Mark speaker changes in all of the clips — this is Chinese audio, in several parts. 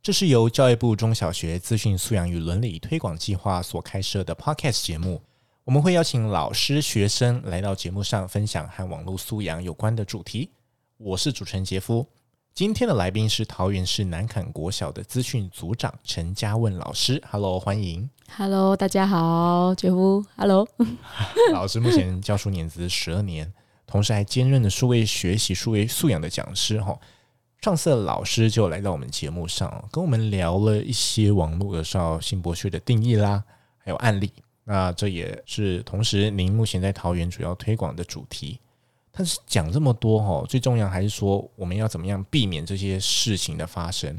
Speaker 1: 这是由教育部中小学资讯素养与伦理推广计划所开设的 Podcast 节目。我们会邀请老师、学生来到节目上分享和网络素养有关的主题。我是主持人杰夫。今天的来宾是桃园市南坎国小的资讯组长陈嘉问老师。Hello，欢迎。
Speaker 2: Hello，大家好，杰夫。Hello，
Speaker 1: 老师目前教书年资十二年，同时还兼任的数位学习、数位素养的讲师。哈。上次老师就来到我们节目上，跟我们聊了一些网络儿少性剥削的定义啦，还有案例。那这也是同时您目前在桃园主要推广的主题。但是讲这么多哈，最重要还是说我们要怎么样避免这些事情的发生。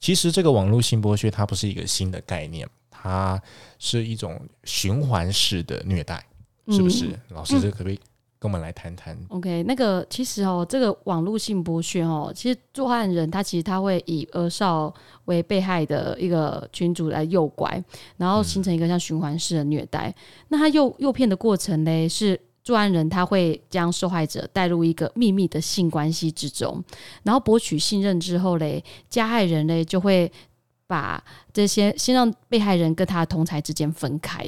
Speaker 1: 其实这个网络性剥削它不是一个新的概念，它是一种循环式的虐待，是不是？老师，这可不可以？跟我们来谈谈。
Speaker 2: OK，那个其实哦，这个网络性剥削哦，其实作案人他其实他会以儿少为被害的一个群组来诱拐，然后形成一个像循环式的虐待。那他诱诱骗的过程呢，是作案人他会将受害者带入一个秘密的性关系之中，然后博取信任之后嘞，加害人嘞就会。把这些先让被害人跟他的同才之间分开，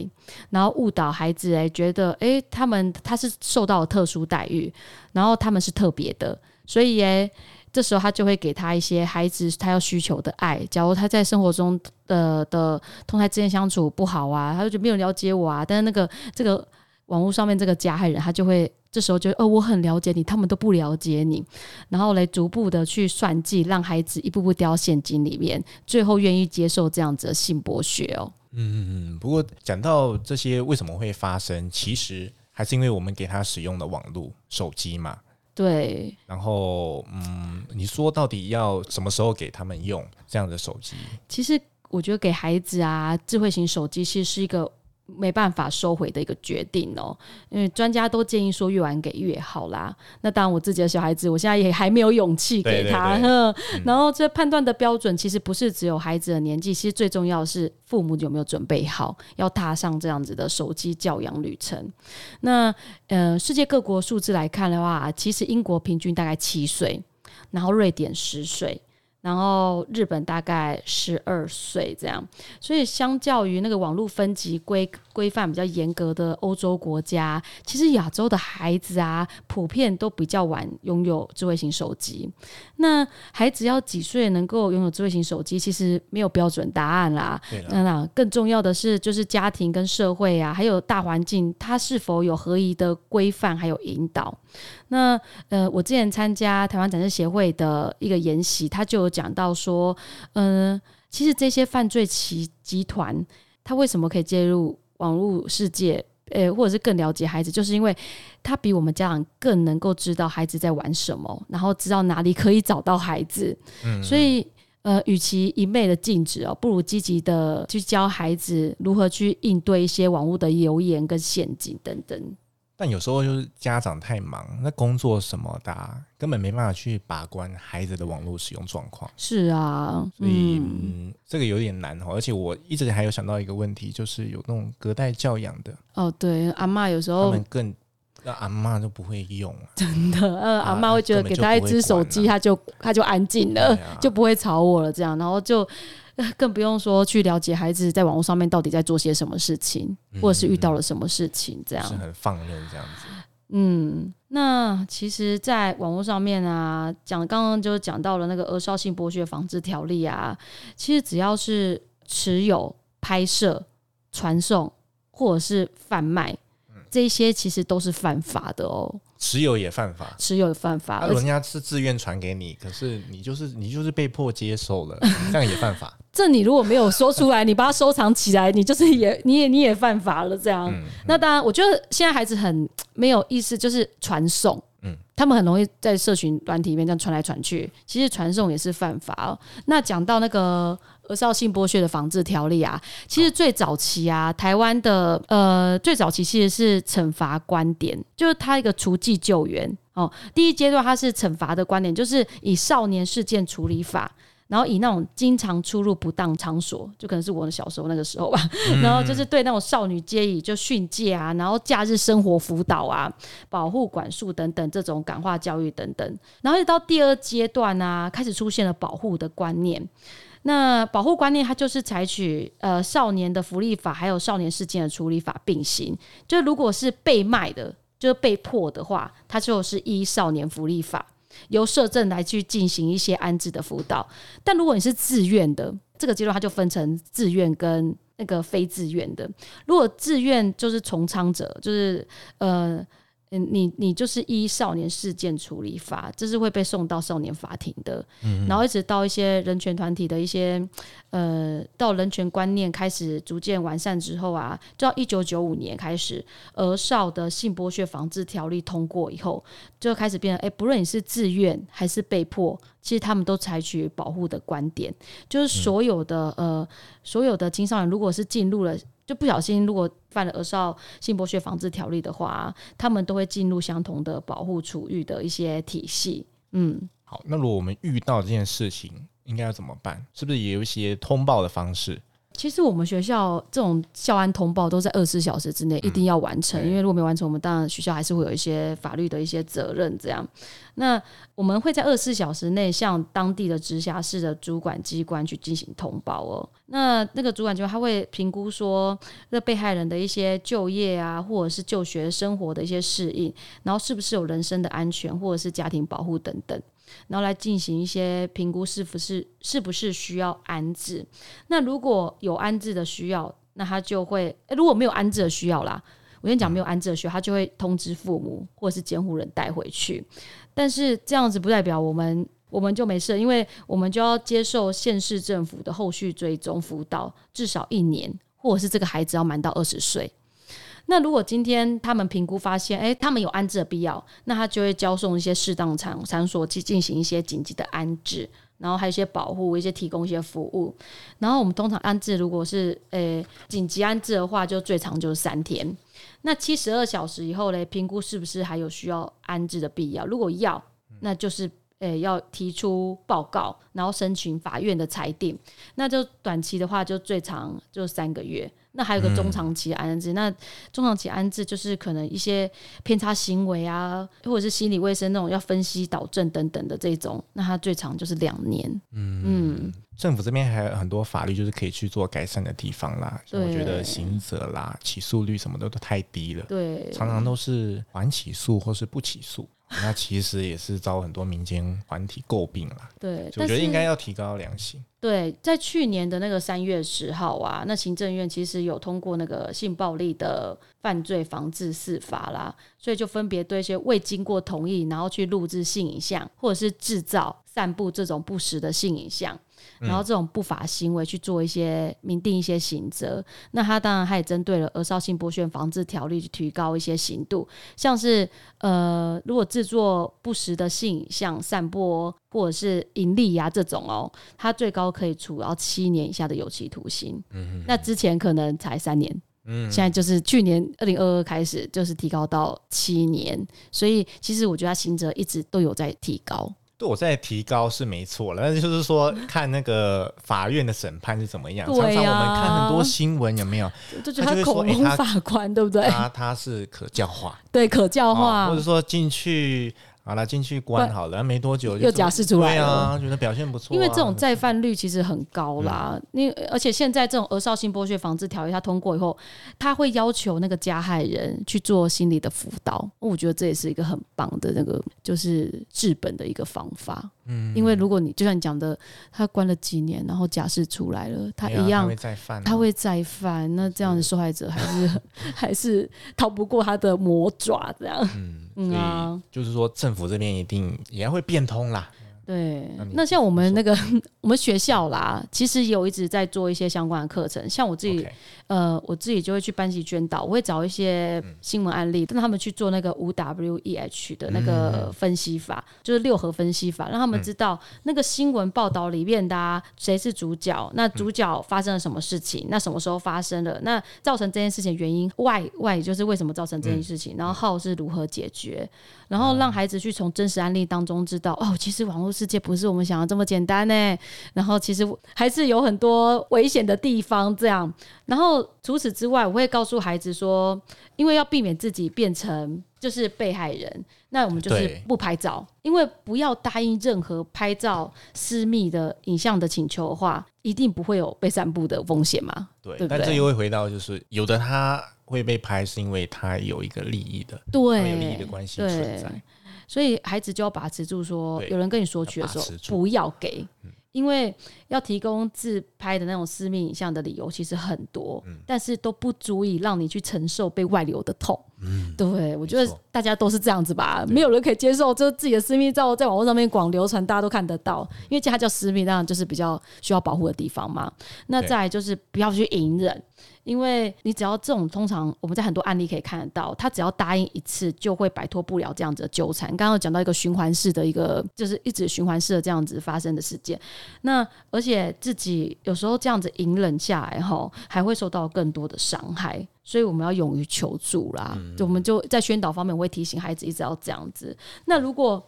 Speaker 2: 然后误导孩子哎，觉得哎，他们他是受到了特殊待遇，然后他们是特别的，所以哎，这时候他就会给他一些孩子他要需求的爱。假如他在生活中的的同才之间相处不好啊，他就觉得没有了解我啊，但是那个这个网络上面这个加害人，他就会。这时候就哦，我很了解你，他们都不了解你，然后来逐步的去算计，让孩子一步步掉陷阱里面，最后愿意接受这样子的性剥削哦。
Speaker 1: 嗯嗯嗯。不过讲到这些为什么会发生，其实还是因为我们给他使用的网络手机嘛。
Speaker 2: 对。
Speaker 1: 然后嗯，你说到底要什么时候给他们用这样的手机？
Speaker 2: 其实我觉得给孩子啊，智慧型手机其实是一个。没办法收回的一个决定哦，因为专家都建议说越晚给越好啦。那当然我自己的小孩子，我现在也还没有勇气给他。然后这判断的标准其实不是只有孩子的年纪，其实最重要的是父母有没有准备好要踏上这样子的手机教养旅程。那呃，世界各国数字来看的话，其实英国平均大概七岁，然后瑞典十岁。然后日本大概十二岁这样，所以相较于那个网络分级规规范比较严格的欧洲国家，其实亚洲的孩子啊，普遍都比较晚拥有智慧型手机。那孩子要几岁能够拥有智慧型手机，其实没有标准答案啦。那那更重要的是，就是家庭跟社会啊，还有大环境，它是否有合宜的规范还有引导。那呃，我之前参加台湾展示协会的一个研习，他就有讲到说，嗯、呃，其实这些犯罪集集团，他为什么可以介入网络世界，呃，或者是更了解孩子，就是因为他比我们家长更能够知道孩子在玩什么，然后知道哪里可以找到孩子。嗯，所以呃，与其一昧的禁止哦，不如积极的去教孩子如何去应对一些网络的谣言跟陷阱等等。
Speaker 1: 但有时候就是家长太忙，那工作什么的，啊，根本没办法去把关孩子的网络使用状况。
Speaker 2: 是啊，
Speaker 1: 所以嗯，嗯，这个有点难哦。而且我一直还有想到一个问题，就是有那种隔代教养的。
Speaker 2: 哦，对，阿嬷有时候
Speaker 1: 他们更，那阿嬷就不会用，啊。
Speaker 2: 真的，呃，阿嬷会觉得给他一只手机，他就他就安静了，啊，就不会吵我了。这样，然后就。更不用说去了解孩子在网络上面到底在做些什么事情，或者是遇到了什么事情，这样、嗯、是
Speaker 1: 很放任这样子。
Speaker 2: 嗯，那其实，在网络上面啊，讲刚刚就讲到了那个《儿少性剥削防治条例》啊，其实只要是持有、拍摄、传送或者是贩卖，这些其实都是犯法的哦。
Speaker 1: 持有也犯法，
Speaker 2: 持有也犯法。
Speaker 1: 啊、人家是自愿传给你，可是你就是你就是被迫接受了，这样也犯法。
Speaker 2: 这你如果没有说出来，你把它收藏起来，你就是也你也你也犯法了。这样，嗯嗯、那当然，我觉得现在孩子很没有意思，就是传送。嗯，他们很容易在社群软体里面这样传来传去，其实传送也是犯法哦。那讲到那个儿少性剥削的防治条例啊，其实最早期啊，台湾的呃最早期其实是惩罚观点，就是他一个除剂救援哦。第一阶段它是惩罚的观点，就是以少年事件处理法。然后以那种经常出入不当场所，就可能是我的小时候那个时候吧。嗯、然后就是对那种少女皆宜就训诫啊，然后假日生活辅导啊、保护管束等等这种感化教育等等。然后到第二阶段啊，开始出现了保护的观念。那保护观念它就是采取呃少年的福利法还有少年事件的处理法并行。就如果是被卖的，就是被迫的话，它就是依少年福利法。由社政来去进行一些安置的辅导，但如果你是自愿的，这个阶段它就分成自愿跟那个非自愿的。如果自愿就是从仓者，就是呃。你你就是依少年事件处理法，这是会被送到少年法庭的，嗯、然后一直到一些人权团体的一些呃，到人权观念开始逐渐完善之后啊，就到一九九五年开始，儿少的性剥削防治条例通过以后，就开始变成，哎、欸，不论你是自愿还是被迫，其实他们都采取保护的观点，就是所有的、嗯、呃，所有的青少年如果是进入了。就不小心，如果犯了儿少性剥削防治条例的话，他们都会进入相同的保护处遇的一些体系。嗯，
Speaker 1: 好，那如果我们遇到这件事情，应该要怎么办？是不是也有一些通报的方式？
Speaker 2: 其实我们学校这种校安通报都在二十四小时之内一定要完成，嗯、因为如果没完成，我们当然学校还是会有一些法律的一些责任。这样，那我们会在二十四小时内向当地的直辖市的主管机关去进行通报哦。那那个主管机关他会评估说，那被害人的一些就业啊，或者是就学生活的一些适应，然后是不是有人身的安全，或者是家庭保护等等。然后来进行一些评估，是不是是不是需要安置？那如果有安置的需要，那他就会；如果没有安置的需要啦，我先讲没有安置的需要，他就会通知父母或者是监护人带回去。但是这样子不代表我们我们就没事，因为我们就要接受县市政府的后续追踪辅导，至少一年，或者是这个孩子要满到二十岁。那如果今天他们评估发现，哎，他们有安置的必要，那他就会交送一些适当场场所去进行一些紧急的安置，然后还有一些保护，一些提供一些服务。然后我们通常安置，如果是诶紧急安置的话，就最长就是三天。那七十二小时以后嘞，评估是不是还有需要安置的必要？如果要，那就是诶要提出报告，然后申请法院的裁定。那就短期的话，就最长就三个月。那还有个中长期安置，嗯、那中长期安置就是可能一些偏差行为啊，或者是心理卫生那种要分析导正等等的这种，那它最长就是两年。嗯，嗯
Speaker 1: 政府这边还有很多法律就是可以去做改善的地方啦。对，我觉得刑责啦、起诉率什么的都太低了。对，常常都是缓起诉或是不起诉。那其实也是遭很多民间团体诟病啦。对，我觉得应该要提高良心。
Speaker 2: 对，在去年的那个三月十号啊，那行政院其实有通过那个性暴力的犯罪防治四法啦，所以就分别对一些未经过同意，然后去录制性影像，或者是制造、散布这种不实的性影像。然后这种不法行为去做一些明定一些刑责，那他当然他也针对了《儿少性剥削防治条例》去提高一些刑度，像是呃，如果制作不实的性影像散播或者是盈利呀、啊、这种哦，他最高可以处到七年以下的有期徒刑。嗯，那之前可能才三年，嗯，现在就是去年二零二二开始就是提高到七年，所以其实我觉得他刑责一直都有在提高。
Speaker 1: 对，我在提高是没错了，但是就是说看那个法院的审判是怎么样。啊、常常我们看很多新闻有没有？就觉得他口风
Speaker 2: 法官对不对？
Speaker 1: 他他是可教化，
Speaker 2: 对，可教化，
Speaker 1: 哦、或者说进去。好了，进去关好了，没多久
Speaker 2: 又假释出来了。
Speaker 1: 对啊，觉得表现不错、啊。
Speaker 2: 因为这种再犯率其实很高啦。那、嗯、而且现在这种额少性剥削防治条约它通过以后，他会要求那个加害人去做心理的辅导。我觉得这也是一个很棒的那个就是治本的一个方法。嗯，因为如果你就像你讲的，他关了几年，然后假释出来了，他一样、啊、他会再犯、啊，他会再犯。那这样的受害者还是是 还是逃不过他的魔爪，这样。嗯。嗯啊，
Speaker 1: 就是说政府这边一定也会变通啦。
Speaker 2: 对，那像我们那个我们学校啦，其实有一直在做一些相关的课程。像我自己.呃，我自己就会去班级宣导，我会找一些新闻案例，让他们去做那个五 W E H 的那个分析法，嗯、就是六合分析法，让他们知道那个新闻报道里面的啊，谁是主角，那主角发生了什么事情，那什么时候发生了，那造成这件事情原因，Why Why 就是为什么造成这件事情，然后 How 是如何解决，然后让孩子去从真实案例当中知道，哦，其实网络。世界不是我们想的这么简单呢，然后其实还是有很多危险的地方。这样，然后除此之外，我会告诉孩子说，因为要避免自己变成就是被害人，那我们就是不拍照，因为不要答应任何拍照私密的影像的请求的话，一定不会有被散布的风险嘛。对，对对，
Speaker 1: 但这又会回到就是有的他会被拍，是因为他有一个利益的，
Speaker 2: 对，
Speaker 1: 有利益的关系存在。
Speaker 2: 所以孩子就要把持住，说有人跟你索取的时候，不要给，因为要提供自拍的那种私密影像的理由其实很多，但是都不足以让你去承受被外流的痛。对，我觉得大家都是这样子吧，没有人可以接受，就是自己的私密照在网络上面广流传，大家都看得到，因为它叫私密，当然就是比较需要保护的地方嘛。那再来就是不要去隐忍。因为你只要这种，通常我们在很多案例可以看得到，他只要答应一次，就会摆脱不了这样子的纠缠。刚刚有讲到一个循环式的一个，就是一直循环式的这样子发生的事件。那而且自己有时候这样子隐忍下来哈，还会受到更多的伤害。所以我们要勇于求助啦。就我们就在宣导方面，我会提醒孩子一直要这样子。那如果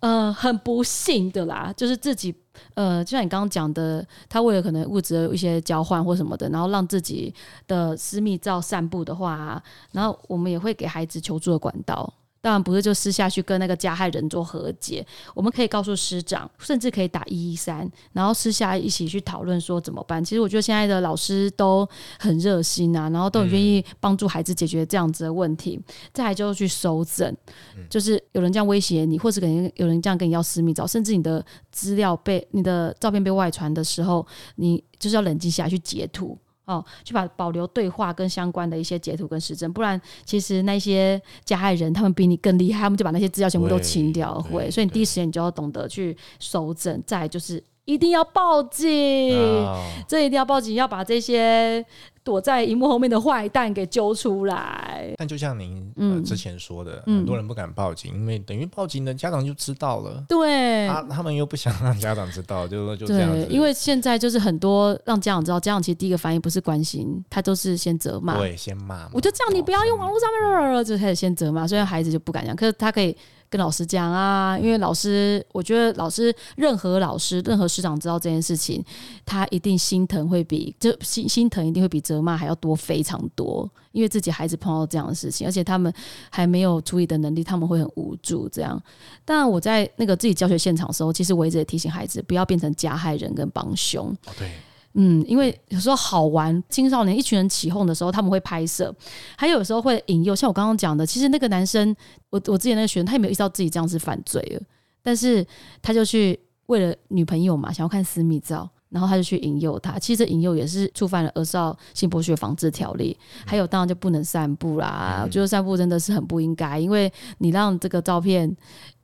Speaker 2: 呃很不幸的啦，就是自己。呃，就像你刚刚讲的，他为了可能物质的一些交换或什么的，然后让自己的私密照散布的话，然后我们也会给孩子求助的管道。当然不是就私下去跟那个加害人做和解，我们可以告诉师长，甚至可以打一一三，然后私下一起去讨论说怎么办。其实我觉得现在的老师都很热心啊，然后都很愿意帮助孩子解决这样子的问题。嗯、再来就是去搜证，就是有人这样威胁你，或者可能有人这样跟你要私密照，甚至你的资料被你的照片被外传的时候，你就是要冷静下来去截图。哦，去把保留对话跟相关的一些截图跟实证，不然其实那些加害人他们比你更厉害，他们就把那些资料全部都清掉会，所以你第一时间你就要懂得去搜证，再就是。一定要报警，oh. 这一定要报警，要把这些躲在荧幕后面的坏蛋给揪出来。
Speaker 1: 但就像您、呃、之前说的，嗯、很多人不敢报警，因为等于报警的家长就知道了。
Speaker 2: 对，
Speaker 1: 他他们又不想让家长知道，就说就这样子。
Speaker 2: 因为现在就是很多让家长知道，家长其实第一个反应不是关心，他都是先责骂，
Speaker 1: 对，先骂。
Speaker 2: 我就这样，你不要用网络上面，就开始先责骂，所以孩子就不敢讲。可是他可以。跟老师讲啊，因为老师，我觉得老师，任何老师，任何师长知道这件事情，他一定心疼，会比这心心疼一定会比责骂还要多非常多，因为自己孩子碰到这样的事情，而且他们还没有处理的能力，他们会很无助。这样，但我在那个自己教学现场的时候，其实我一直也提醒孩子，不要变成加害人跟帮
Speaker 1: 凶。对。
Speaker 2: 嗯，因为有时候好玩，青少年一群人起哄的时候，他们会拍摄，还有时候会引诱。像我刚刚讲的，其实那个男生，我我之前那个学生，他也没有意识到自己这样是犯罪了，但是他就去为了女朋友嘛，想要看私密照。然后他就去引诱他，其实引诱也是触犯了《儿少性剥削防治条例》，还有当然就不能散布啦。我觉得散布真的是很不应该，因为你让这个照片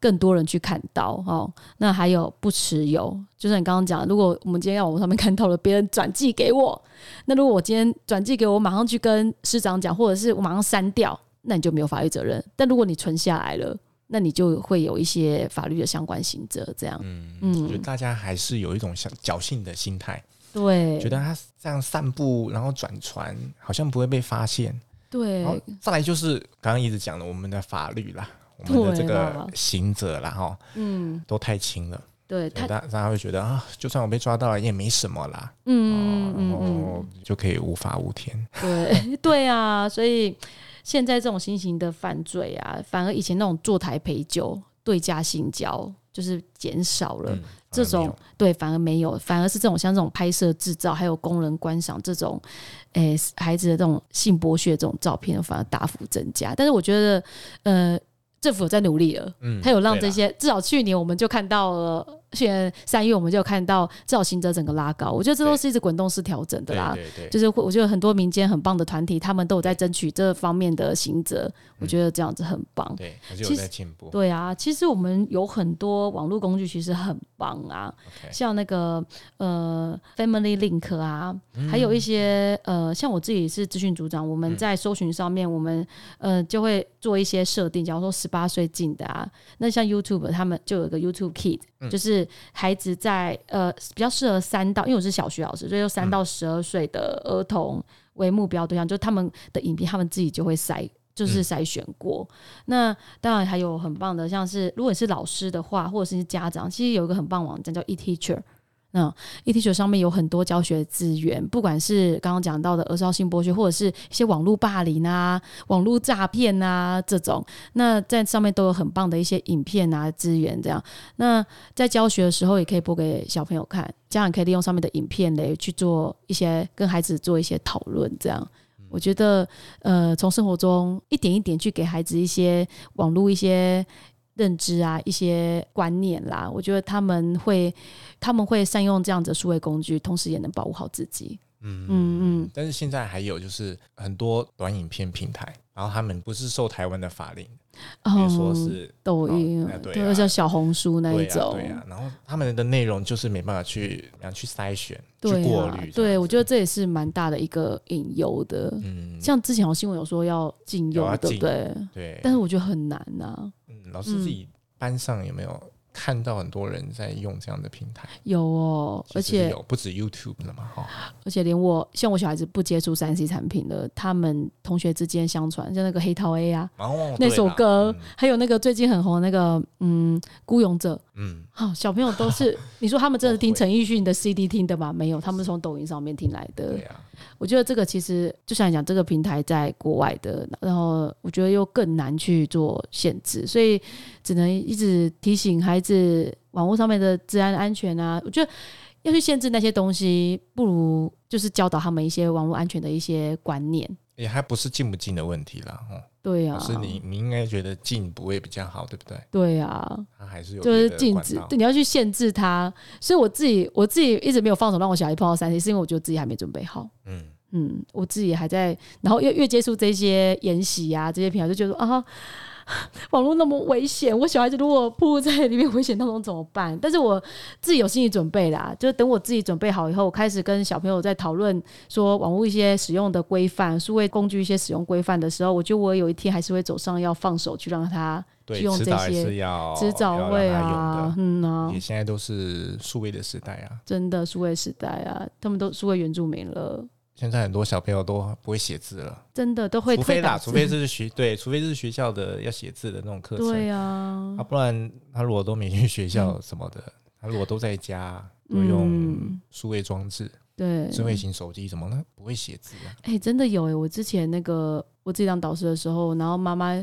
Speaker 2: 更多人去看到哦。那还有不持有，就是你刚刚讲，如果我们今天要我上面看到了，别人转寄给我，那如果我今天转寄给我，马上去跟师长讲，或者是我马上删掉，那你就没有法律责任。但如果你存下来了，那你就会有一些法律的相关刑责，这样。嗯
Speaker 1: 嗯，我觉得大家还是有一种像侥幸的心态，
Speaker 2: 对，
Speaker 1: 觉得他这样散步，然后转船，好像不会被发现。
Speaker 2: 对，
Speaker 1: 然后再来就是刚刚一直讲的我们的法律啦，我们的这个刑责啦，哈，嗯，都太轻了。
Speaker 2: 对，
Speaker 1: 大大家会觉得啊，就算我被抓到了也没什么啦，
Speaker 2: 嗯嗯
Speaker 1: 然后就可以无法无天。
Speaker 2: 对 对啊，所以。现在这种新型的犯罪啊，反而以前那种坐台陪酒、对家性交就是减少了。嗯、这种对，反而没有，反而是这种像这种拍摄、制造，还有工人观赏这种，诶、欸，孩子的这种性剥削这种照片，反而大幅增加。但是我觉得，呃，政府有在努力了，嗯，他有让这些，至少去年我们就看到了。去年三月我们就看到至少刑责整个拉高，我觉得这都是一直滚动式调整的啦。
Speaker 1: 对对对，
Speaker 2: 就是我觉得很多民间很棒的团体，他们都有在争取这方面的行者，我觉得这样子很棒。
Speaker 1: 对，还是有在进步。
Speaker 2: 对啊，其实我们有很多网络工具，其实很棒啊，像那个呃 Family Link 啊，还有一些呃，像我自己是资讯组长，我们在搜寻上面，我们呃就会做一些设定，假如说十八岁进的啊，那像 YouTube 他们就有个 YouTube Kid，就是孩子在呃比较适合三到，因为我是小学老师，所以就三到十二岁的儿童为目标对象，就他们的影片，他们自己就会筛。就是筛选过，嗯、那当然还有很棒的，像是如果你是老师的话，或者是家长，其实有一个很棒网站叫 eTeacher，那 eTeacher 上面有很多教学资源，不管是刚刚讲到的儿少性剥削，或者是一些网络霸凌啊、网络诈骗啊这种，那在上面都有很棒的一些影片啊资源，这样，那在教学的时候也可以播给小朋友看，家长可以利用上面的影片来去做一些跟孩子做一些讨论，这样。我觉得，呃，从生活中一点一点去给孩子一些网络一些认知啊，一些观念啦，我觉得他们会他们会善用这样子的数位工具，同时也能保护好自己。嗯嗯嗯。但是现在还有就是很多短影片平台，然后他们不是受台湾的法令。比如说是抖音，对，像小红书那一种，对啊，然后他们的内容就是没办法去，去筛选，去过滤。对，我觉得这也是蛮大的一个隐忧的。嗯，像之前有新闻有说要禁用，对不对？对。但是我觉得很难呐。嗯，老师自己班上有没有？看到很多人在用这样的平台，有哦，而且有不止 YouTube 了嘛，哈，而且连我像我小孩子不接触三 C 产品的，他们同学之间相传，像那个黑桃 A 啊，哦、那首歌，嗯、还有那个最近很红的那个嗯孤勇者，嗯，好，小朋友都是，你说他们真的听陈奕迅的 CD 听的吗？没有，他们是从抖音上面听来的。对啊。我觉得这个其实就像你讲，这个平台在国外的，然后我觉得又更难去做限制，所以只能一直提醒孩子网络上面的治安安全啊。我觉得要去限制那些东西，不如就是教导他们一些网络安全的一些观念。也还不是进不进的问题啦，哦，对呀，是你你应该觉得进不会比较好，对不对？对呀，他还是有就是禁止，对，你要去限制他。所以我自己我自己一直没有放手让我小孩碰到三 C，是因为我觉得自己还没准备好。嗯嗯，我自己还在，然后越越接触这些研习啊，这些平台就觉得啊。网络那么危险，我小孩子如果暴露在里面危险当中怎么办？但是我自己有心理准备啦，就等我自己准备好以后，我开始跟小朋友在讨论说网络一些使用的规范、数位工具一些使用规范的时候，我觉得我有一天还是会走上要放手去让他去用这些，迟早会啊，嗯啊，也现在都是数位的时代啊，真的数位时代啊，他们都数位原住民了。现在很多小朋友都不会写字了，真的都会，除非啦，除非这是学 对，除非这是学校的要写字的那种课程，对啊，啊，不然他如果都没去学校什么的，嗯、他如果都在家都用数位装置，对，智慧型手机什么的，不会写字啊。哎、欸，真的有哎、欸，我之前那个我自己当导师的时候，然后妈妈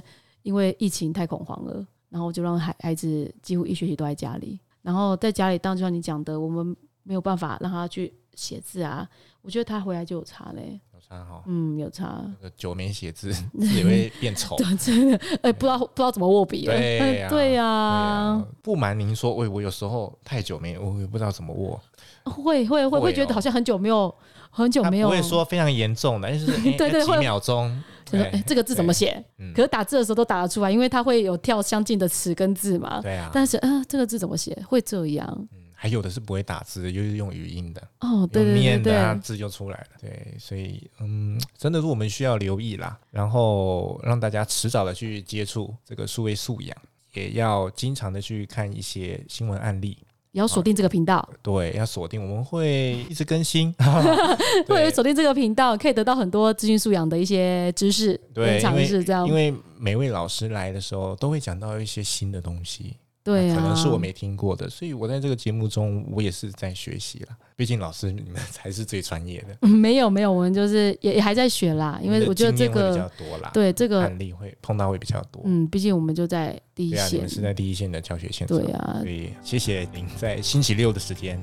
Speaker 2: 因为疫情太恐慌了，然后就让孩孩子几乎一学期都在家里，然后在家里，当就像你讲的，我们没有办法让他去写字啊。我觉得他回来就有差嘞，有差哈，嗯，有差。那个久没写字，字也会变丑。真的，哎，不知道不知道怎么握笔了。对呀，对呀。不瞒您说，喂，我有时候太久没，我也不知道怎么握。会会会会觉得好像很久没有很久没有。不会说非常严重的，就是对对，几秒钟。哎，这个字怎么写？可是打字的时候都打得出来，因为它会有跳相近的词跟字嘛。对啊。但是，嗯，这个字怎么写？会这样。还有的是不会打字，就是用语音的哦，对对对，念的字就出来了。对，所以嗯，真的是我们需要留意啦，然后让大家迟早的去接触这个数位素养，也要经常的去看一些新闻案例，也要锁定这个频道。啊，对，要锁定，我们会一直更新，会锁定这个频道，可以得到很多资讯素养的一些知识，对，尝试这样。因为每位老师来的时候，都会讲到一些新的东西。对啊，可能是我没听过的，所以我在这个节目中，我也是在学习了。毕竟老师你们 才是最专业的。嗯，没有没有，我们就是也也还在学啦。因为我觉得这个比较多啦，对这个案例会碰到会比较多。嗯，毕竟我们就在第一线，对啊，你们是在第一线的教学现场。对啊，所以谢谢您在星期六的时间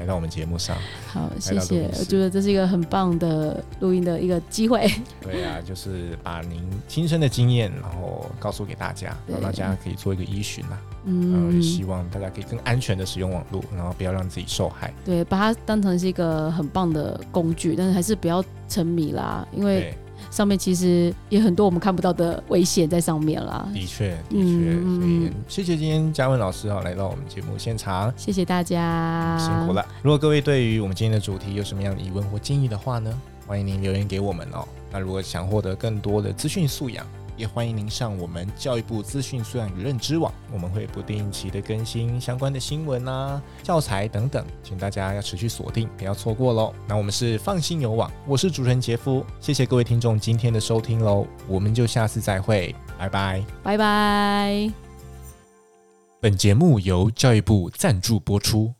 Speaker 1: 来到我们节目上。
Speaker 2: 好，谢谢。我觉得这是一个很棒的录音的一个机会。
Speaker 1: 对啊，就是把您亲身的经验，然后告诉给大家，让大家可以做一个依循呐。嗯，希望大家可以更安全的使用网络，然后不要让自己受害。
Speaker 2: 对，把它当成是一个很棒的工具，但是还是不要沉迷啦，因为。上面其实也很多我们看不到的危险在上面啦。
Speaker 1: 的确，的确，嗯，所以谢谢今天嘉文老师啊来到我们节目现场，
Speaker 2: 谢谢大家，
Speaker 1: 辛苦了。如果各位对于我们今天的主题有什么样的疑问或建议的话呢，欢迎您留言给我们哦。那如果想获得更多的资讯素养，也欢迎您上我们教育部资讯素养与认知网，我们会不定期的更新相关的新闻啊、教材等等，请大家要持续锁定，不要错过喽。那我们是放心有网，我是主持人杰夫，谢谢各位听众今天的收听喽，我们就下次再会，拜拜，
Speaker 2: 拜拜。
Speaker 1: 本节目由教育部赞助播出。